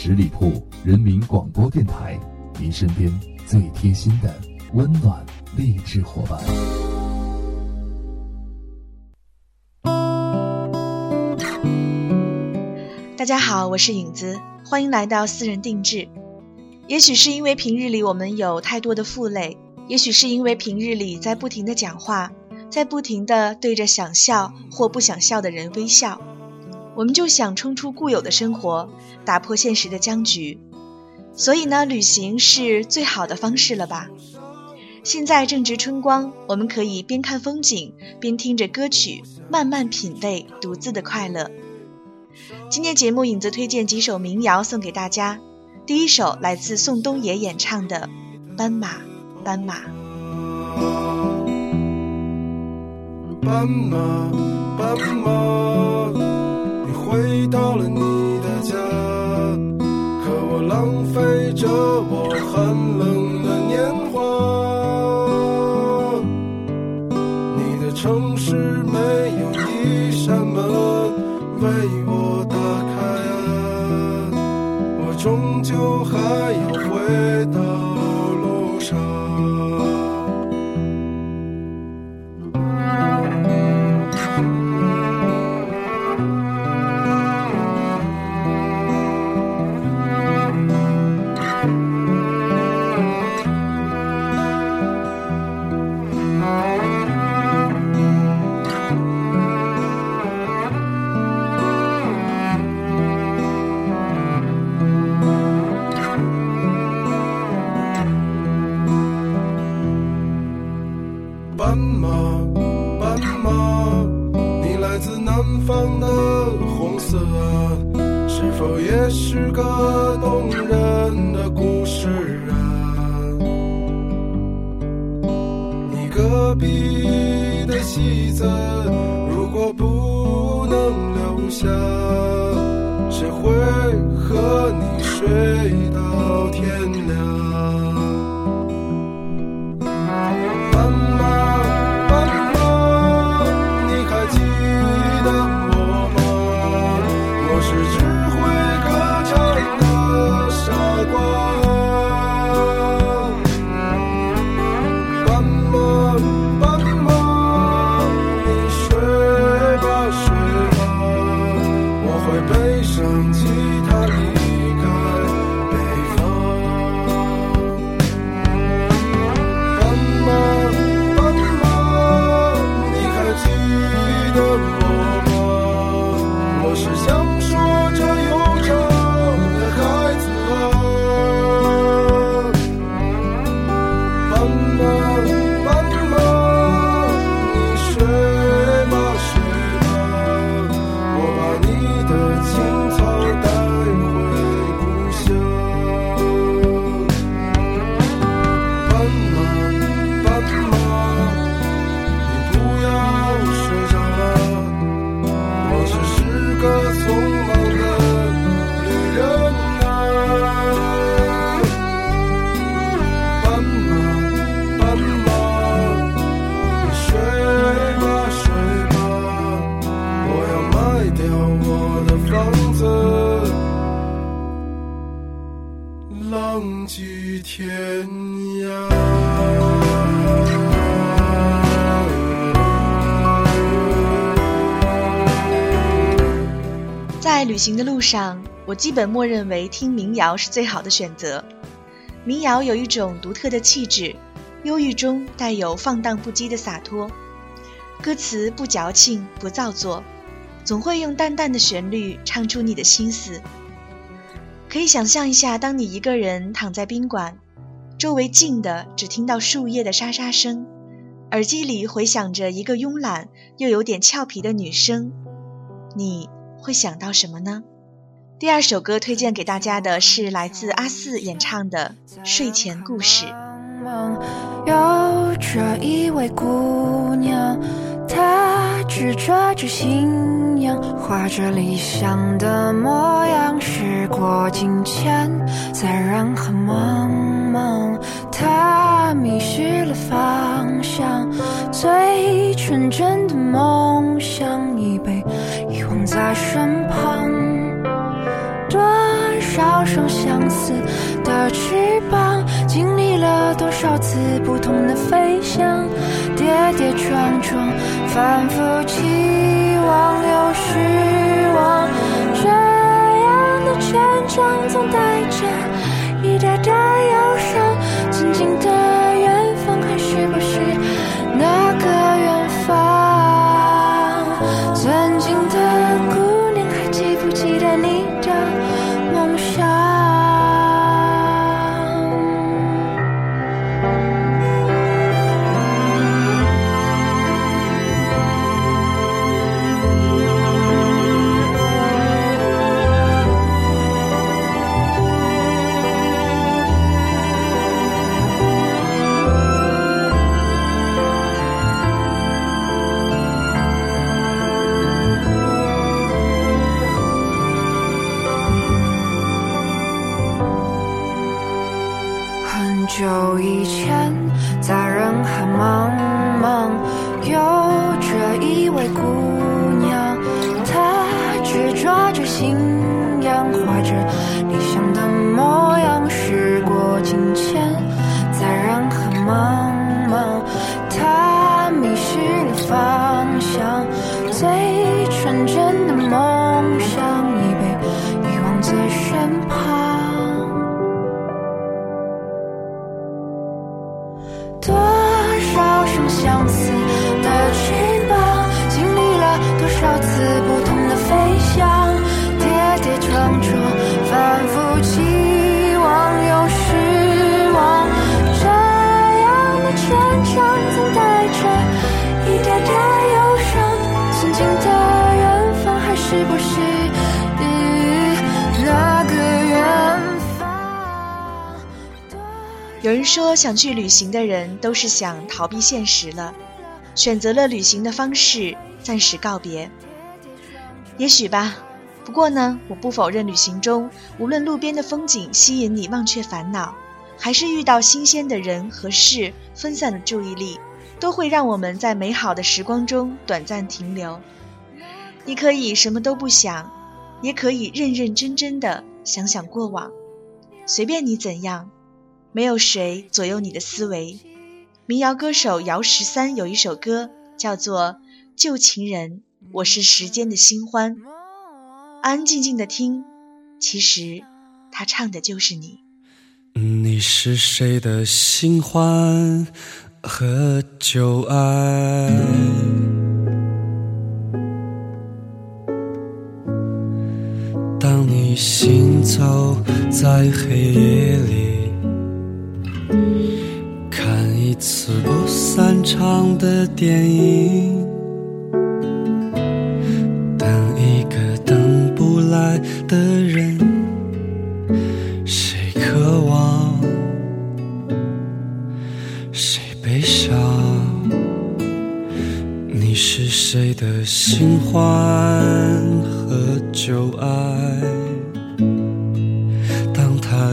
十里铺人民广播电台，您身边最贴心的温暖励志伙伴。大家好，我是影子，欢迎来到私人定制。也许是因为平日里我们有太多的负累，也许是因为平日里在不停的讲话，在不停的对着想笑或不想笑的人微笑。我们就想冲出固有的生活，打破现实的僵局，所以呢，旅行是最好的方式了吧？现在正值春光，我们可以边看风景，边听着歌曲，慢慢品味独自的快乐。今天节目影子推荐几首民谣送给大家，第一首来自宋冬野演唱的《斑马，斑马》。斑马，斑马。回到了你的家，可我浪费着我寒冷的年华。你的城市没有一扇门为我打开啊，我终究还要回到路上。睡到天亮。旅行的路上，我基本默认为听民谣是最好的选择。民谣有一种独特的气质，忧郁中带有放荡不羁的洒脱，歌词不矫情不造作，总会用淡淡的旋律唱出你的心思。可以想象一下，当你一个人躺在宾馆，周围静的只听到树叶的沙沙声，耳机里回响着一个慵懒又有点俏皮的女声，你。会想到什么呢？第二首歌推荐给大家的是来自阿四演唱的《睡前故事》。有着一位姑娘，她执着着信仰，画着理想的模样。时过境迁，在人海茫茫，她迷失了方向，最纯真的梦想已被。在身旁，多。少双相似的翅膀，经历了多少次不同的飞翔，跌跌撞撞，反复期望又失望，这样的成长总带着一点点忧伤，曾经的 here. 有人说，想去旅行的人都是想逃避现实了，选择了旅行的方式暂时告别。也许吧，不过呢，我不否认旅行中无论路边的风景吸引你忘却烦恼，还是遇到新鲜的人和事分散了注意力，都会让我们在美好的时光中短暂停留。你可以什么都不想，也可以认认真真的想想过往，随便你怎样。没有谁左右你的思维。民谣歌手姚十三有一首歌叫做《旧情人》，我是时间的新欢。安安静静的听，其实他唱的就是你。你是谁的新欢和旧爱？当你行走在黑夜里，场的电影，等一个等不来的人，谁渴望，谁悲伤？你是谁的新欢和旧爱？当他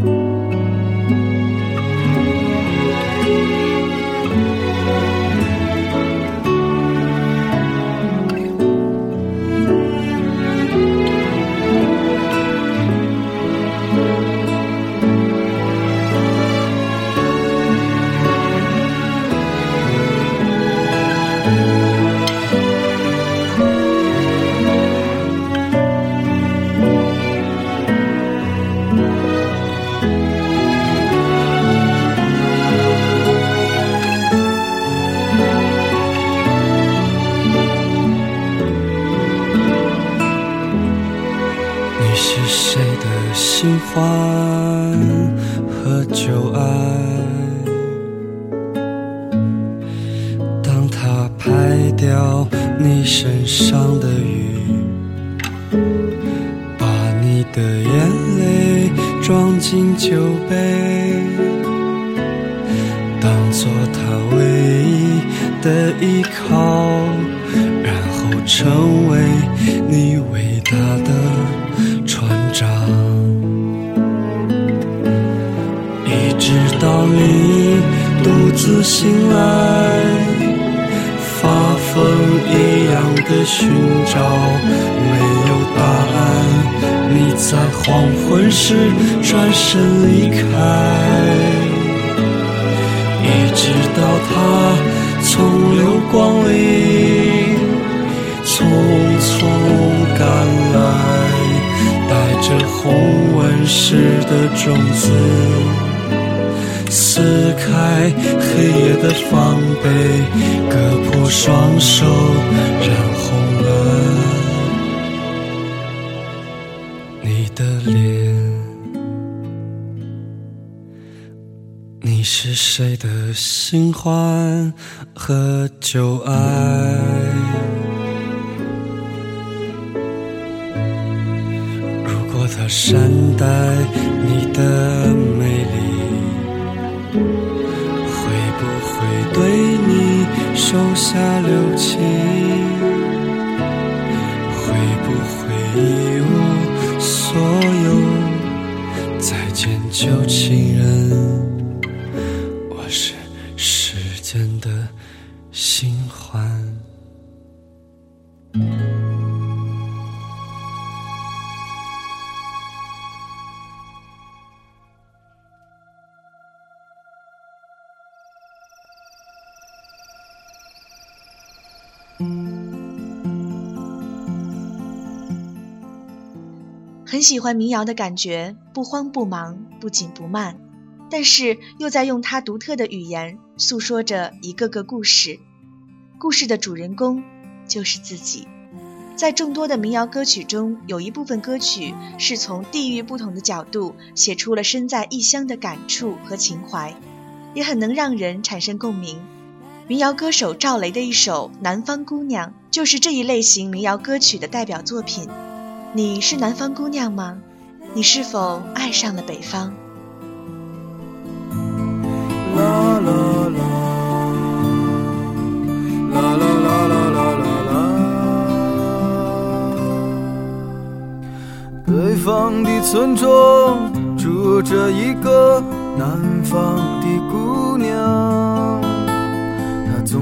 新成为你伟大的船长。一直到你独自醒来，发疯一样的寻找，没有答案。你在黄昏时转身离开，一直到他从流光里匆匆赶来，带着红纹石的种子。撕开黑夜的防备，割破双手，染红了你的脸。你是谁的新欢和旧爱？他善待你的美丽。会不会对你手下留情，很喜欢民谣的感觉，不慌不忙，不紧不慢，但是又在用它独特的语言诉说着一个个故事。故事的主人公就是自己。在众多的民谣歌曲中，有一部分歌曲是从地域不同的角度写出了身在异乡的感触和情怀，也很能让人产生共鸣。民谣歌手赵雷的一首《南方姑娘》就是这一类型民谣歌曲的代表作品。你是南方姑娘吗？你是否爱上了北方？啦啦啦，啦啦啦啦啦啦啦。北方的村庄住着一个南方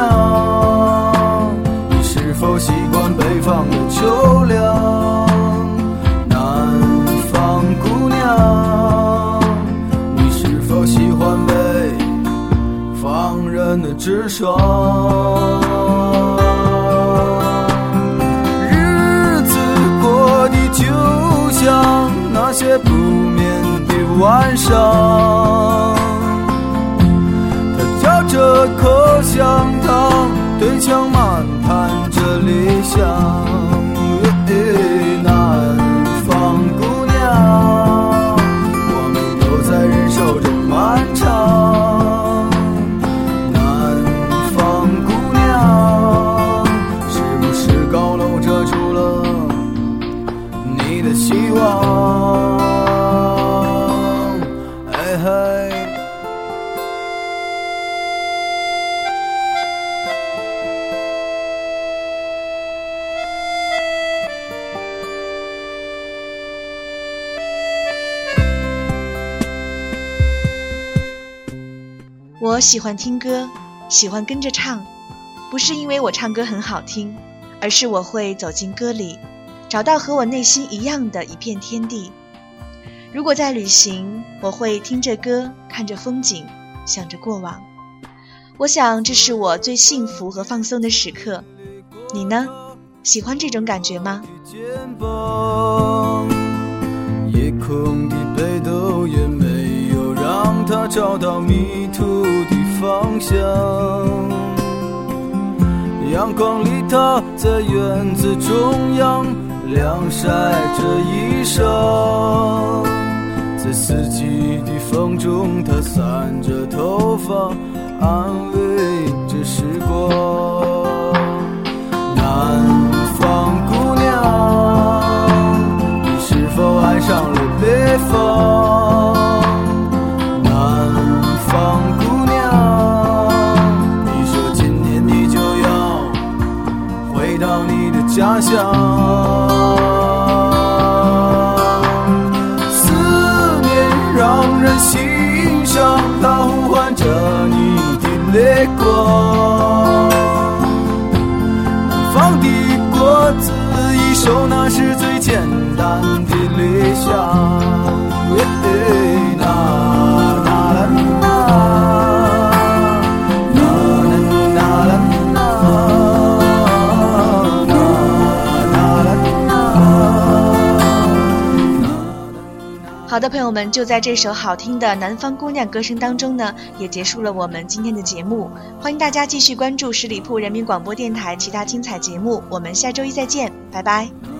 娘你是否习惯北方的秋凉？南方姑娘，你是否喜欢北方人的直爽？日子过得就像那些不眠的晚上。可香糖，对枪漫谈着理想。喜欢听歌，喜欢跟着唱，不是因为我唱歌很好听，而是我会走进歌里，找到和我内心一样的一片天地。如果在旅行，我会听着歌，看着风景，想着过往。我想这是我最幸福和放松的时刻。你呢？喜欢这种感觉吗？夜空的北斗也没有让他找到迷途方向。阳光里，他在院子中央晾晒着衣裳，在四季的风中，他散着头发，安慰着时光。南乡。思念让人心伤，它呼唤着你的泪光。南方的果子一熟，那是最简单的理想。好的，朋友们，就在这首好听的《南方姑娘》歌声当中呢，也结束了我们今天的节目。欢迎大家继续关注十里铺人民广播电台其他精彩节目，我们下周一再见，拜拜。